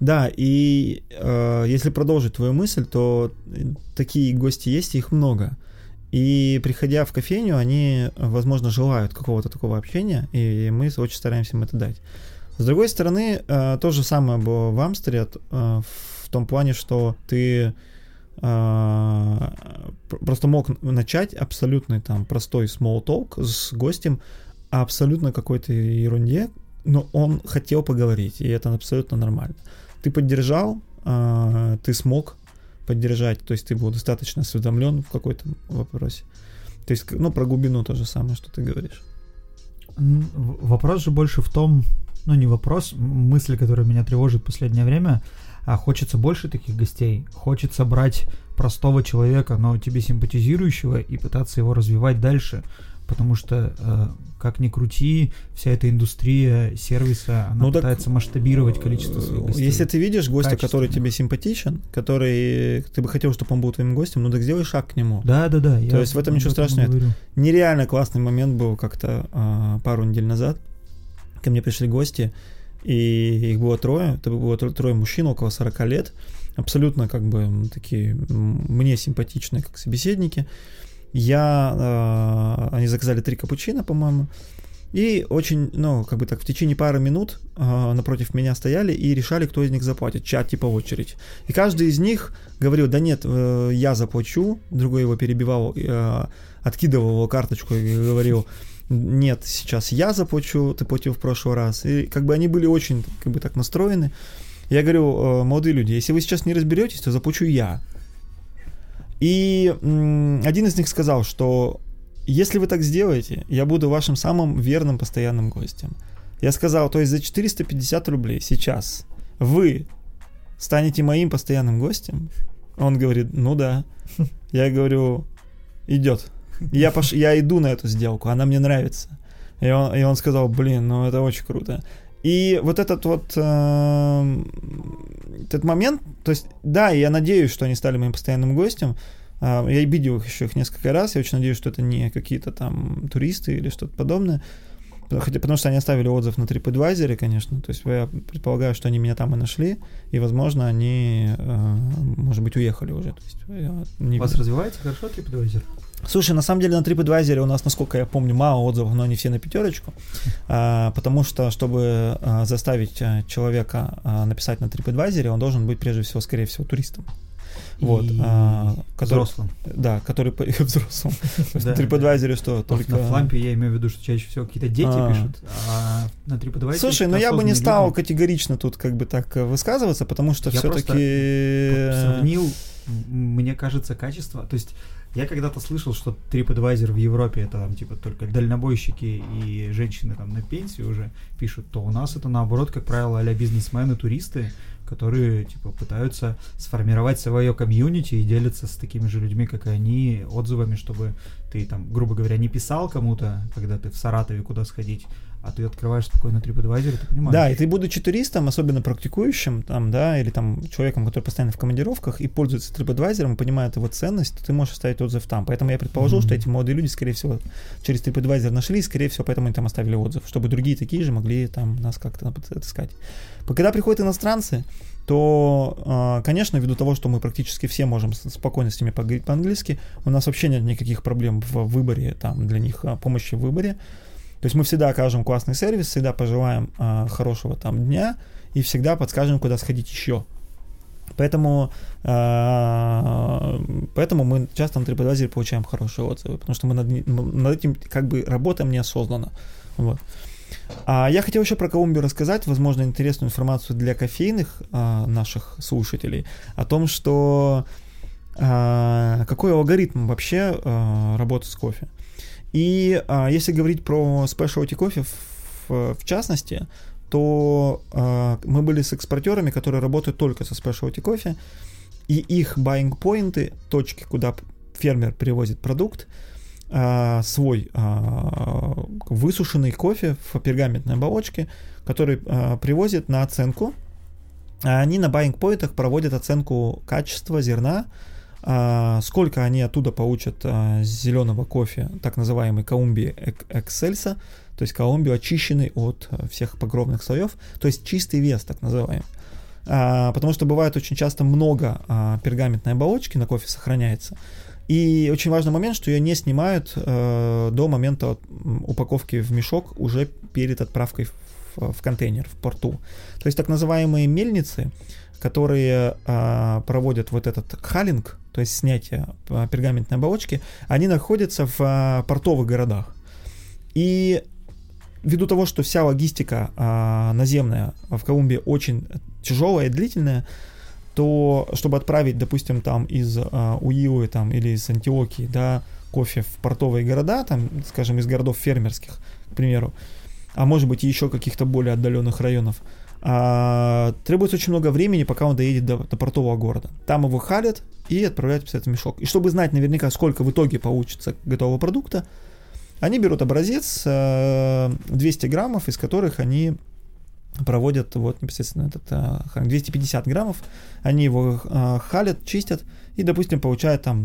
Да, и э, если продолжить твою мысль, то такие гости есть, их много. И приходя в кофейню, они, возможно, желают какого-то такого общения, и мы очень стараемся им это дать. С другой стороны, э, то же самое было в Амстере э, в том плане, что ты э, просто мог начать абсолютный там простой small talk с гостем абсолютно какой-то ерунде, но он хотел поговорить, и это абсолютно нормально. Ты поддержал, ты смог поддержать, то есть ты был достаточно осведомлен в какой-то вопросе. То есть, ну, про глубину то же самое, что ты говоришь. Вопрос же больше в том, ну не вопрос, мысль, которая меня тревожит в последнее время, а хочется больше таких гостей, хочется брать простого человека, но тебе симпатизирующего и пытаться его развивать дальше, потому что э, как ни крути, вся эта индустрия сервиса, она ну, пытается так, масштабировать количество своих гостей. Если ты видишь гостя, который тебе симпатичен, который ты бы хотел, чтобы он был твоим гостем, ну так сделай шаг к нему. Да, да, да. То есть в этом ничего страшного нет. Нереально классный момент был как-то а, пару недель назад. Ко мне пришли гости, и их было трое. Это было трое мужчин около 40 лет. Абсолютно как бы такие мне симпатичные как собеседники. Я, э, они заказали три капучино, по-моему, и очень, ну, как бы так, в течение пары минут э, напротив меня стояли и решали, кто из них заплатит, чат типа очередь. И каждый из них говорил, да нет, э, я заплачу, другой его перебивал, э, откидывал его карточку и говорил, нет, сейчас я заплачу, ты платил в прошлый раз. И как бы они были очень, как бы так настроены. Я говорю, э, молодые люди, если вы сейчас не разберетесь, то заплачу я. И один из них сказал, что если вы так сделаете, я буду вашим самым верным постоянным гостем. Я сказал, то есть за 450 рублей сейчас вы станете моим постоянным гостем? Он говорит, ну да. Я говорю, идет. Я, пош... я иду на эту сделку, она мне нравится. И он, и он сказал, блин, ну это очень круто. И вот этот вот э, этот момент, то есть, да, я надеюсь, что они стали моим постоянным гостем. Э, я видел их еще их несколько раз. Я очень надеюсь, что это не какие-то там туристы или что-то подобное. Хотя, потому что они оставили отзыв на TripAdvisor, конечно. То есть я предполагаю, что они меня там и нашли, и, возможно, они, э, может быть, уехали уже. То есть, не У вас развивается хорошо TripAdvisor? Слушай, на самом деле на TripAdvisor у нас, насколько я помню, мало отзывов, но они все на пятерочку, а, потому что, чтобы а, заставить а, человека а, написать на TripAdvisor, он должен быть, прежде всего, скорее всего, туристом. Вот, а, который, взрослым. Да, который взрослым. На TripAdvisor что? Только... На флампе я имею в виду, что чаще всего какие-то дети пишут, а на TripAdvisor... Слушай, ну я бы не стал категорично тут как бы так э, высказываться, потому что все-таки... сравнил, мне кажется, качество, то есть я когда-то слышал, что TripAdvisor в Европе это там типа только дальнобойщики и женщины там на пенсии уже пишут, то у нас это наоборот, как правило, а бизнесмены, туристы, которые типа пытаются сформировать свое комьюнити и делятся с такими же людьми, как и они, отзывами, чтобы ты там, грубо говоря, не писал кому-то, когда ты в Саратове куда сходить, а ты открываешь спокойно TripAdvisor, ты понимаешь. Да, и ты будучи туристом, особенно практикующим, там, да, или там человеком, который постоянно в командировках и пользуется TripAdvisor, понимает его ценность, то ты можешь оставить отзыв там. Поэтому я предположил, mm-hmm. что эти молодые люди, скорее всего, через TripAdvisor нашли, и, скорее всего, поэтому они там оставили отзыв, чтобы другие такие же могли там нас как-то отыскать. Когда приходят иностранцы, то, а, конечно, ввиду того, что мы практически все можем спокойно с ними поговорить по-английски, у нас вообще нет никаких проблем в выборе, там, для них а, помощи в выборе. То есть мы всегда окажем классный сервис, всегда пожелаем э, хорошего там дня и всегда подскажем, куда сходить еще. Поэтому, поэтому мы часто на TripAdvisor получаем хорошие отзывы, потому что мы над, над этим как бы работаем неосознанно. Вот. А я хотел еще про Колумбию рассказать, возможно, интересную информацию для кофейных э, наших слушателей о том, что э, какой алгоритм вообще э, работы с кофе. И а, если говорить про specialty кофе в, в частности, то а, мы были с экспортерами, которые работают только со specialty кофе, и их buying поинты, точки, куда фермер привозит продукт, а, свой а, высушенный кофе в пергаментной оболочке, который а, привозит на оценку. А они на buying поинтах проводят оценку качества зерна, а, сколько они оттуда получат а, зеленого кофе, так называемый Колумбии Эксельса, то есть Колумбию очищенный от а, всех погробных слоев, то есть чистый вес, так называемый. Потому что бывает очень часто много пергаментной оболочки на кофе сохраняется. И очень важный момент, что ее не снимают до момента упаковки в мешок уже перед отправкой в, в контейнер, в порту. То есть так называемые мельницы, которые проводят вот этот халинг, то есть снятие а, пергаментной оболочки, они находятся в а, портовых городах. И ввиду того, что вся логистика а, наземная в Колумбии очень тяжелая и длительная, то чтобы отправить, допустим, там из а, Уилы там, или из Антиокии, да, кофе в портовые города, там, скажем, из городов фермерских, к примеру, а может быть еще каких-то более отдаленных районов, а, требуется очень много времени, пока он доедет до, до портового города. Там его халят и отправляют в этот мешок. И чтобы знать наверняка, сколько в итоге получится готового продукта, они берут образец 200 э, граммов, из которых они проводят вот непосредственно этот 250 э, граммов, они его э, халят, чистят и, допустим, получают там,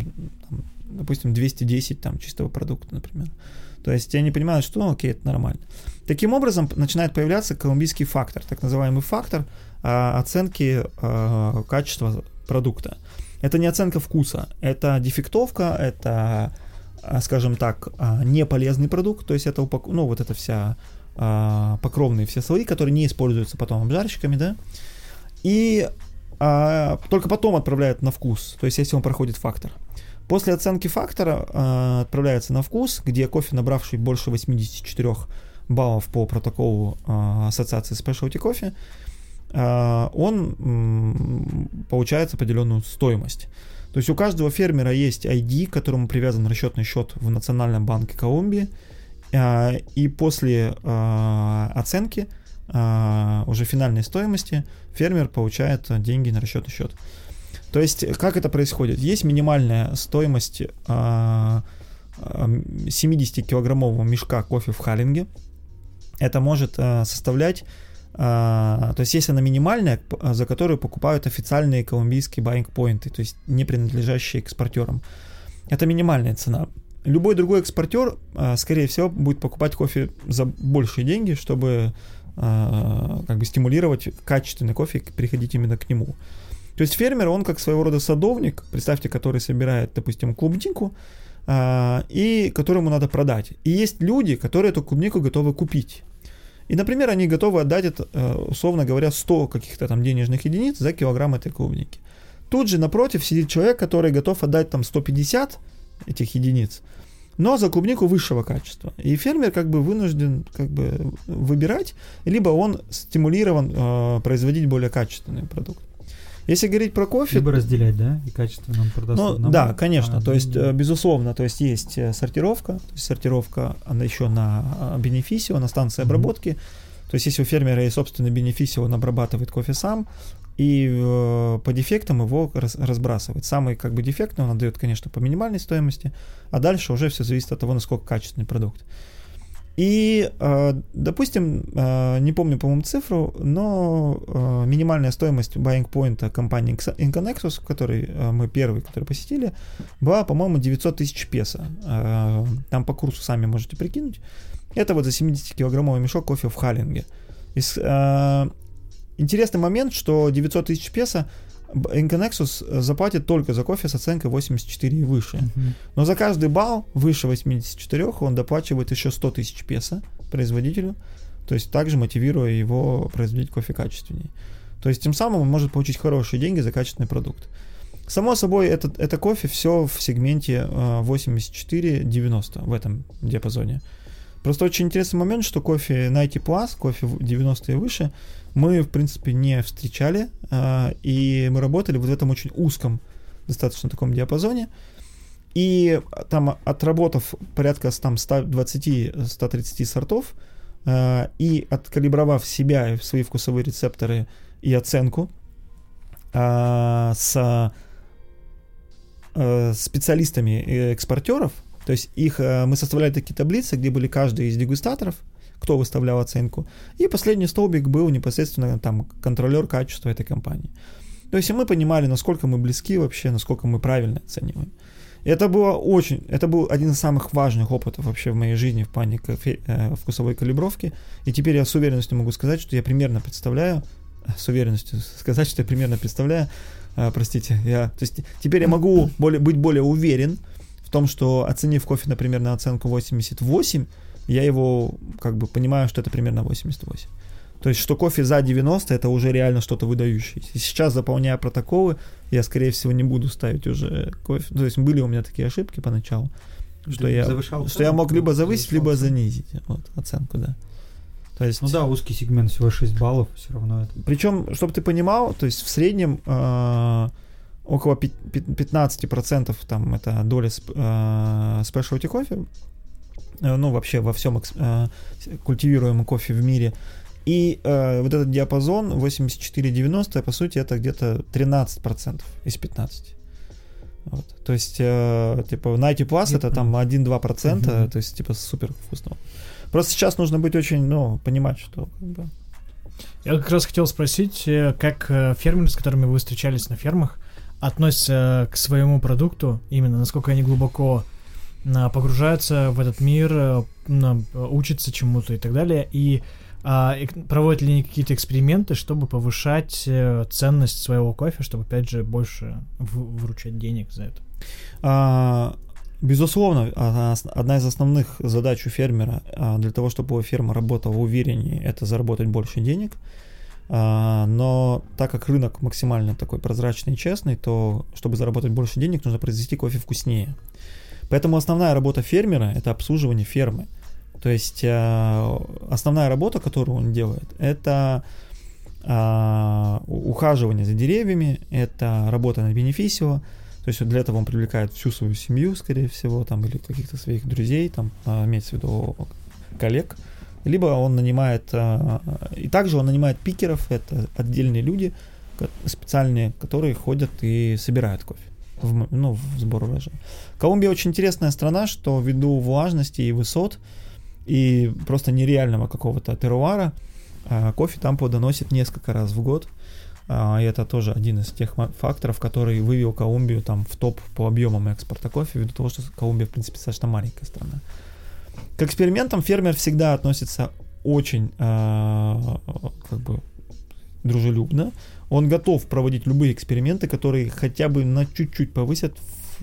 допустим, 210 там чистого продукта, например. То есть они понимают, что ну, окей, это нормально. Таким образом начинает появляться колумбийский фактор, так называемый фактор а, оценки качества продукта. Это не оценка вкуса, это дефектовка, это, скажем так, неполезный продукт, то есть это упак... ну, вот эта вся а, покровные все слои, которые не используются потом обжарщиками, да, и а, только потом отправляют на вкус, то есть если он проходит фактор. После оценки фактора а, отправляется на вкус, где кофе, набравший больше 84 баллов по протоколу а, ассоциации Specialty Coffee, а, он м, получает определенную стоимость. То есть у каждого фермера есть ID, к которому привязан расчетный счет в Национальном банке Колумбии, и после а, оценки а, уже финальной стоимости фермер получает деньги на расчетный счет. То есть, как это происходит? Есть минимальная стоимость 70-килограммового мешка кофе в Халлинге. Это может составлять то есть если она минимальная, за которую покупают официальные колумбийские buying поинты, то есть не принадлежащие экспортерам. Это минимальная цена. Любой другой экспортер, скорее всего, будет покупать кофе за большие деньги, чтобы как бы стимулировать качественный кофе и приходить именно к нему. То есть фермер, он как своего рода садовник, представьте, который собирает, допустим, клубнику, э, и которому надо продать. И есть люди, которые эту клубнику готовы купить. И, например, они готовы отдать, условно говоря, 100 каких-то там денежных единиц за килограмм этой клубники. Тут же напротив сидит человек, который готов отдать там 150 этих единиц, но за клубнику высшего качества. И фермер как бы вынужден как бы выбирать, либо он стимулирован э, производить более качественный продукт. Если говорить про кофе... Либо разделять, да, и качественно он продаст ну, одному, Да, конечно, а то есть, да. безусловно, то есть есть э, сортировка, то есть сортировка она еще на а, бенефисио, на станции обработки, mm-hmm. то есть если у фермера есть собственный бенефисио, он обрабатывает кофе сам, и э, по дефектам его раз, разбрасывает. Самый как бы дефектный он отдает, конечно, по минимальной стоимости, а дальше уже все зависит от того, насколько качественный продукт. И, э, допустим, э, не помню, по-моему, цифру, но э, минимальная стоимость buying point компании Inconexus, который мы первый, который посетили, была, по-моему, 900 тысяч песо. Там по курсу сами можете прикинуть. Это вот за 70-килограммовый мешок кофе в Халлинге. Интересный момент, что 900 тысяч песо Inconexus э, заплатит только за кофе с оценкой 84 и выше. Uh-huh. Но за каждый балл выше 84 он доплачивает еще 100 тысяч песо производителю, то есть также мотивируя его производить кофе качественнее. То есть тем самым он может получить хорошие деньги за качественный продукт. Само собой, это, это кофе все в сегменте 84-90 в этом диапазоне. Просто очень интересный момент, что кофе 90 Plus, кофе 90 и выше, мы, в принципе, не встречали, а, и мы работали вот в этом очень узком, достаточно таком диапазоне, и там, отработав порядка там 120-130 сортов, а, и откалибровав себя и свои вкусовые рецепторы и оценку а, с специалистами экспортеров, то есть их мы составляли такие таблицы, где были каждый из дегустаторов, кто выставлял оценку. И последний столбик был непосредственно там контролер качества этой компании. То есть мы понимали, насколько мы близки вообще, насколько мы правильно оцениваем. Это было очень, это был один из самых важных опытов вообще в моей жизни в плане кофе, э, вкусовой калибровки. И теперь я с уверенностью могу сказать, что я примерно представляю, с уверенностью сказать, что я примерно представляю, э, простите, я, то есть теперь я могу более, быть более уверен в том, что оценив кофе, например, на оценку 88, я его как бы понимаю, что это примерно 88. То есть, что кофе за 90 это уже реально что-то выдающееся. И сейчас, заполняя протоколы, я, скорее всего, не буду ставить уже кофе. То есть, были у меня такие ошибки поначалу, что я, что я мог либо завысить, либо занизить вот, оценку, да. То есть, ну да, узкий сегмент всего 6 баллов, все равно это. Причем, чтобы ты понимал, то есть в среднем э, около 15% там это доля э, specialty кофе ну, вообще во всем культивируемом кофе в мире. И э, вот этот диапазон 84-90, по сути, это где-то 13% из 15. Вот. То есть, э, типа, Nighty Plus это там 1-2%, mm-hmm. то есть, типа, супер вкусно. Просто сейчас нужно быть очень, ну, понимать, что как бы... Я как раз хотел спросить, э, как э, фермеры, с которыми вы встречались на фермах, относятся к своему продукту, именно насколько они глубоко погружаются в этот мир, учатся чему-то и так далее, и а, проводят ли они какие-то эксперименты, чтобы повышать э, ценность своего кофе, чтобы, опять же, больше выручать денег за это? А, безусловно, одна из основных задач у фермера а, для того, чтобы его ферма работала увереннее, это заработать больше денег. А, но так как рынок максимально такой прозрачный и честный, то чтобы заработать больше денег, нужно произвести кофе вкуснее. Поэтому основная работа фермера – это обслуживание фермы. То есть э, основная работа, которую он делает, это э, ухаживание за деревьями, это работа на бенефисио, то есть для этого он привлекает всю свою семью, скорее всего, там, или каких-то своих друзей, там, э, имеется в виду коллег, либо он нанимает, и также он нанимает пикеров, это отдельные люди, специальные, которые ходят и собирают кофе в, ну, в сбор урожая. Колумбия очень интересная страна, что ввиду влажности и высот, и просто нереального какого-то теруара. А, кофе там плодоносит несколько раз в год. А, и это тоже один из тех факторов, который вывел Колумбию там в топ по объемам экспорта кофе, ввиду того, что Колумбия, в принципе, достаточно маленькая страна. К экспериментам фермер всегда относится очень а, как бы дружелюбно. Он готов проводить любые эксперименты, которые хотя бы на чуть-чуть повысят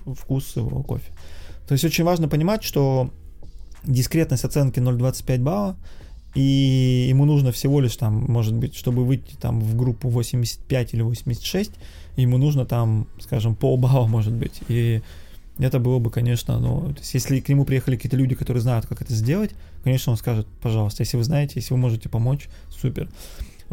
вкус своего кофе. То есть очень важно понимать, что дискретность оценки 0,25 балла, и ему нужно всего лишь там, может быть, чтобы выйти там в группу 85 или 86, ему нужно там, скажем, полбалла, может быть, и это было бы, конечно, ну, то есть если к нему приехали какие-то люди, которые знают, как это сделать, конечно, он скажет, пожалуйста, если вы знаете, если вы можете помочь, супер.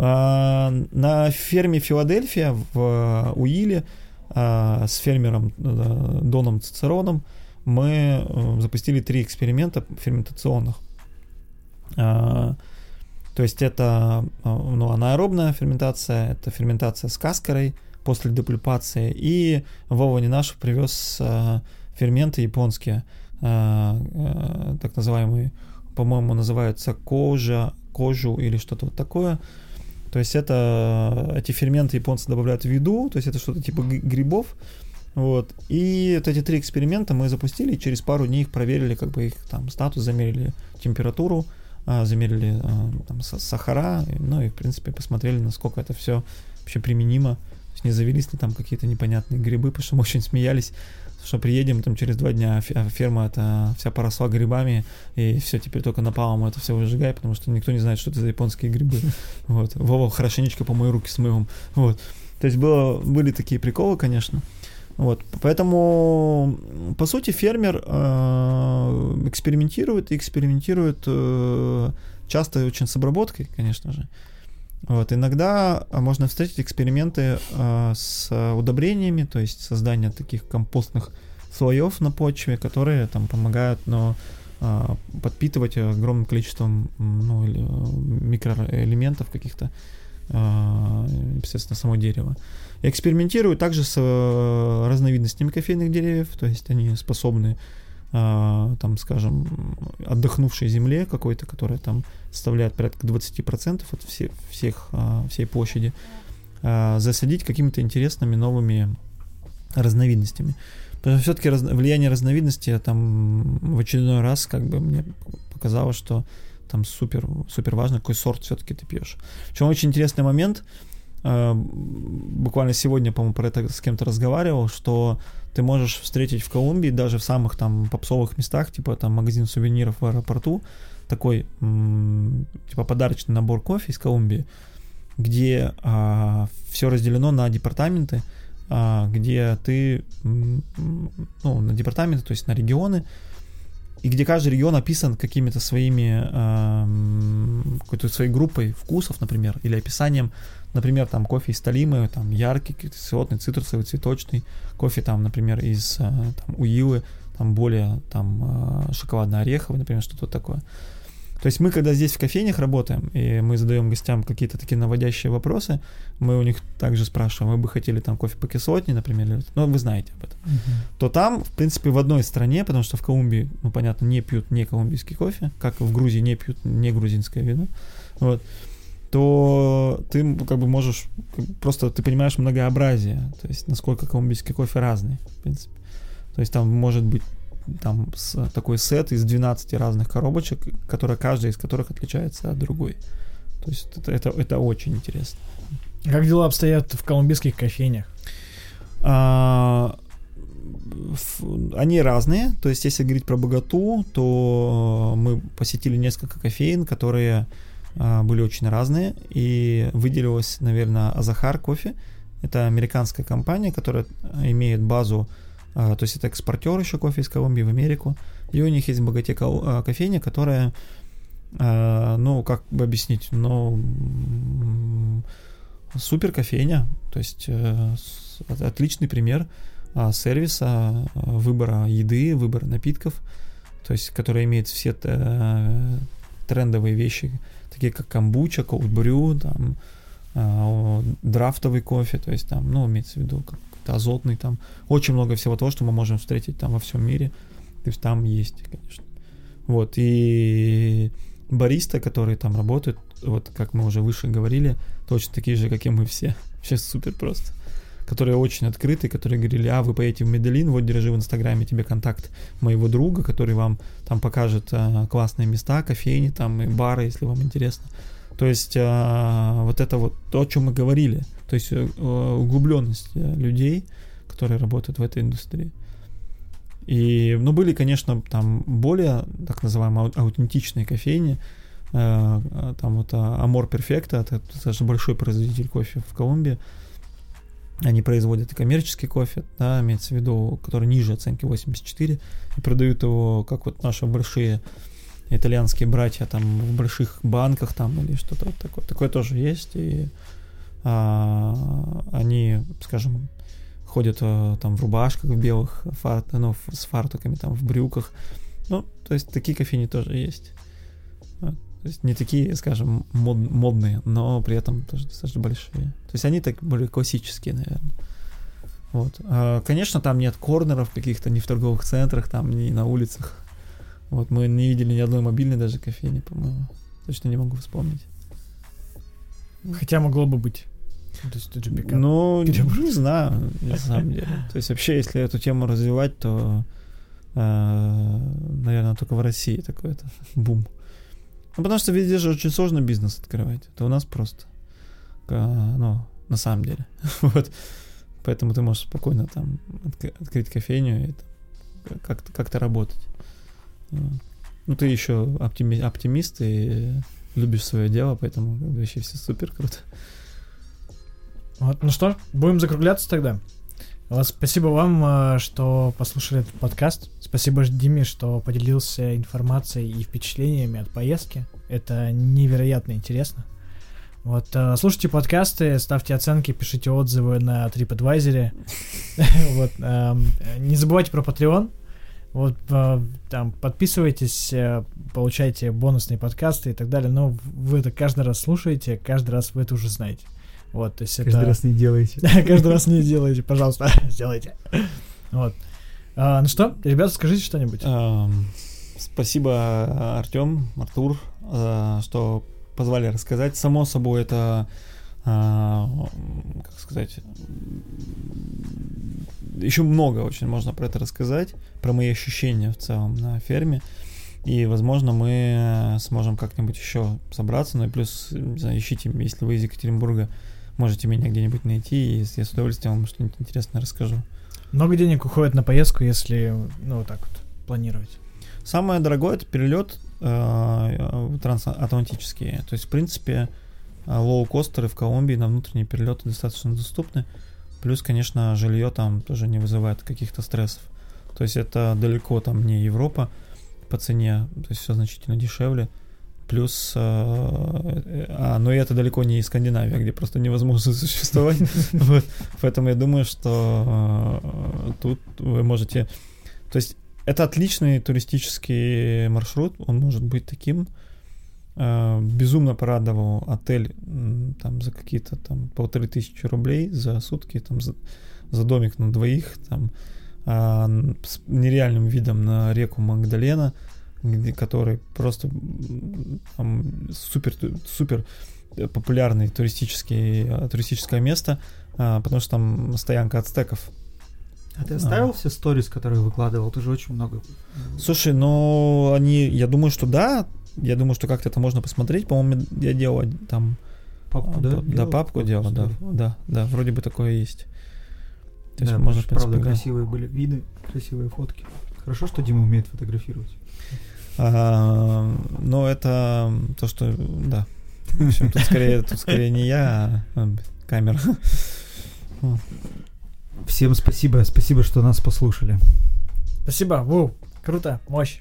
А, на ферме Филадельфия в Уиле а, с фермером э, Доном Цицероном мы э, запустили три эксперимента ферментационных. А, то есть это ну, анаэробная ферментация, это ферментация с каскарой после депульпации. И Вова Нинашев привез ферменты японские, так называемые, по-моему, называются кожа, кожу или что-то вот такое. То есть это эти ферменты японцы добавляют в еду, то есть это что-то типа грибов, вот. И вот эти три эксперимента мы запустили, и через пару дней их проверили, как бы их там статус, замерили температуру, а, замерили а, там, сахара, ну и, в принципе, посмотрели, насколько это все вообще применимо. То есть не завелись ли там какие-то непонятные грибы, потому что мы очень смеялись, что приедем там через два дня, а ферма это вся поросла грибами, и все, теперь только напалом это все выжигай, потому что никто не знает, что это за японские грибы. Вот. Вова хорошенечко по мои руки с мылом. Вот. То есть было, были такие приколы, конечно. Вот, поэтому, по сути, фермер э, экспериментирует и экспериментирует э, часто очень с обработкой, конечно же. Вот, иногда можно встретить эксперименты э, с удобрениями, то есть создание таких компостных слоев на почве, которые там помогают, но э, подпитывать огромным количеством ну, или, микроэлементов каких-то, э, естественно, само дерево. Экспериментируют также с э, разновидностями кофейных деревьев, то есть они способны э, там, скажем, отдохнувшей земле какой-то, которая там составляет порядка 20% от все, всех, э, всей площади, засадить какими-то интересными новыми разновидностями. Потому что все-таки раз, влияние разновидности там в очередной раз как бы мне показалось, что там супер, супер важно, какой сорт все-таки ты пьешь. Причем очень интересный момент – буквально сегодня, по-моему, про это с кем-то разговаривал, что ты можешь встретить в Колумбии даже в самых там попсовых местах, типа там магазин сувениров в аэропорту, такой типа подарочный набор кофе из Колумбии, где а, все разделено на департаменты, а, где ты, ну, на департаменты, то есть на регионы, и где каждый регион описан какими-то своими, э, какой-то своей группой вкусов, например, или описанием Например, там кофе из Талимы, там яркий, кислотный, цитрусовый, цветочный. Кофе там, например, из э, там, Уилы, там более там э, шоколадно-ореховый, например, что-то такое. То есть мы, когда здесь в кофейнях работаем, и мы задаем гостям какие-то такие наводящие вопросы, мы у них также спрашиваем, вы бы хотели там кофе по кислотне, например, ну, вы знаете об этом, uh-huh. то там, в принципе, в одной стране, потому что в Колумбии, ну, понятно, не пьют не колумбийский кофе, как в Грузии не пьют не грузинское вино, вот, то ты как бы можешь, просто ты понимаешь многообразие, то есть насколько колумбийский кофе разный, в принципе. То есть там может быть там с, такой сет из 12 разных коробочек, которая каждая из которых отличается от другой. То есть это, это, это очень интересно. Как дела обстоят в колумбийских кофейнях? А, в, они разные. То есть, если говорить про богату, то мы посетили несколько кофеин, которые были очень разные. И выделилась, наверное, Азахар кофе. Это американская компания, которая имеет базу а, то есть это экспортер еще кофе из Колумбии в Америку. И у них есть в богате а, кофейня, которая, а, ну, как бы объяснить, ну, супер кофейня. То есть э, отличный пример сервиса, выбора еды, выбора напитков, то есть, который имеет все трендовые вещи, такие как камбуча, коутбрю, там, драфтовый кофе, то есть там, ну, имеется в виду как какой азотный там. Очень много всего того, что мы можем встретить там во всем мире. То есть там есть, конечно. Вот, и бариста, которые там работают, вот как мы уже выше говорили, точно такие же, как и мы все. Сейчас супер просто. Которые очень открыты, которые говорили, а, вы поедете в Медellин, вот держи в Инстаграме тебе контакт моего друга, который вам там покажет а, классные места, кофейни там и бары, если вам интересно. То есть а, вот это вот то, о чем мы говорили. То есть э, углубленность людей, которые работают в этой индустрии. И, ну, были, конечно, там более, так называемые, аутентичные кофейни. Там вот Амор Перфекта, это даже большой производитель кофе в Колумбии. Они производят и коммерческий кофе, да, имеется в виду, который ниже оценки 84, и продают его, как вот наши большие итальянские братья там в больших банках там или что-то вот такое. Такое тоже есть, и а, они, скажем, ходят а, там в рубашках в белых, фар, ну, с фартуками, там в брюках. Ну, то есть такие кофейни тоже есть. То есть не такие, скажем, мод, модные, но при этом тоже достаточно большие. То есть они так более классические, наверное. Вот. А, конечно, там нет корнеров каких-то, ни в торговых центрах, там, ни на улицах. Вот мы не видели ни одной мобильной даже кофейни, по-моему. Точно не могу вспомнить. Хотя могло бы быть. То есть это же пикап. Ну, не знаю, на самом деле. То есть вообще, если эту тему развивать, то, э, наверное, только в России такой это бум. Ну, потому что везде же очень сложно бизнес открывать. Это у нас просто. Ну, на самом деле. вот. Поэтому ты можешь спокойно там открыть кофейню и как-то, как-то работать. Ну, ты еще оптими- оптимист и любишь свое дело, поэтому вообще все супер круто. Вот, ну что, будем закругляться тогда. Спасибо вам, э, что послушали этот подкаст. Спасибо Диме, что поделился информацией и впечатлениями от поездки. Это невероятно интересно. Вот, э, слушайте подкасты, ставьте оценки, пишите отзывы на TripAdvisor. Вот, эм, не забывайте про Patreon. Вот, э, там, подписывайтесь, получайте бонусные подкасты и так далее. Но вы это каждый раз слушаете, каждый раз вы это уже знаете. Вот, то есть каждый это... раз не делайте. каждый раз не делайте, пожалуйста, сделайте. Вот. А, ну что, ребята, скажите что-нибудь. Спасибо, Артем, Артур, что позвали рассказать. Само собой, это, а, как сказать, еще много очень можно про это рассказать, про мои ощущения в целом на ферме. И, возможно, мы сможем как-нибудь еще собраться. Ну и плюс, не знаю, ищите, если вы из Екатеринбурга, можете меня где-нибудь найти, и я с удовольствием вам что-нибудь интересное расскажу. Много денег уходит на поездку, если, ну, вот так вот планировать? Самое дорогое это перелет э, трансатлантический. То есть, в принципе, лоу-костеры в Колумбии на внутренние перелеты достаточно доступны. Плюс, конечно, жилье там тоже не вызывает каких-то стрессов. То есть это далеко там не Европа по цене, то есть все значительно дешевле. Плюс, э, а, но это далеко не из Скандинавии, где просто невозможно существовать. вот. Поэтому я думаю, что э, тут вы можете... То есть это отличный туристический маршрут, он может быть таким. Э, безумно порадовал отель там за какие-то там полторы тысячи рублей за сутки, там за, за домик на двоих, там а, с нереальным видом на реку Магдалена, который просто там, супер супер популярный туристический туристическое место, а, потому что там стоянка ацтеков а ты оставил а. все сторис, которые выкладывал? Ты же очень много... Слушай, ну, они... Я думаю, что да. Я думаю, что как-то это можно посмотреть. По-моему, я делал там... Папку, а, да? Да, делал? папку делал, да. Да, да, вроде бы такое есть. То есть да, можно, принципе, правда, да. красивые были виды, красивые фотки. Хорошо, что Дима умеет фотографировать. А, но это то, что... Да. В общем, тут скорее, тут скорее не я, а камера. Всем спасибо, спасибо, что нас послушали. Спасибо, Ву, круто, мощь.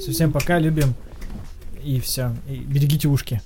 Все, всем пока, любим. И все, и берегите ушки.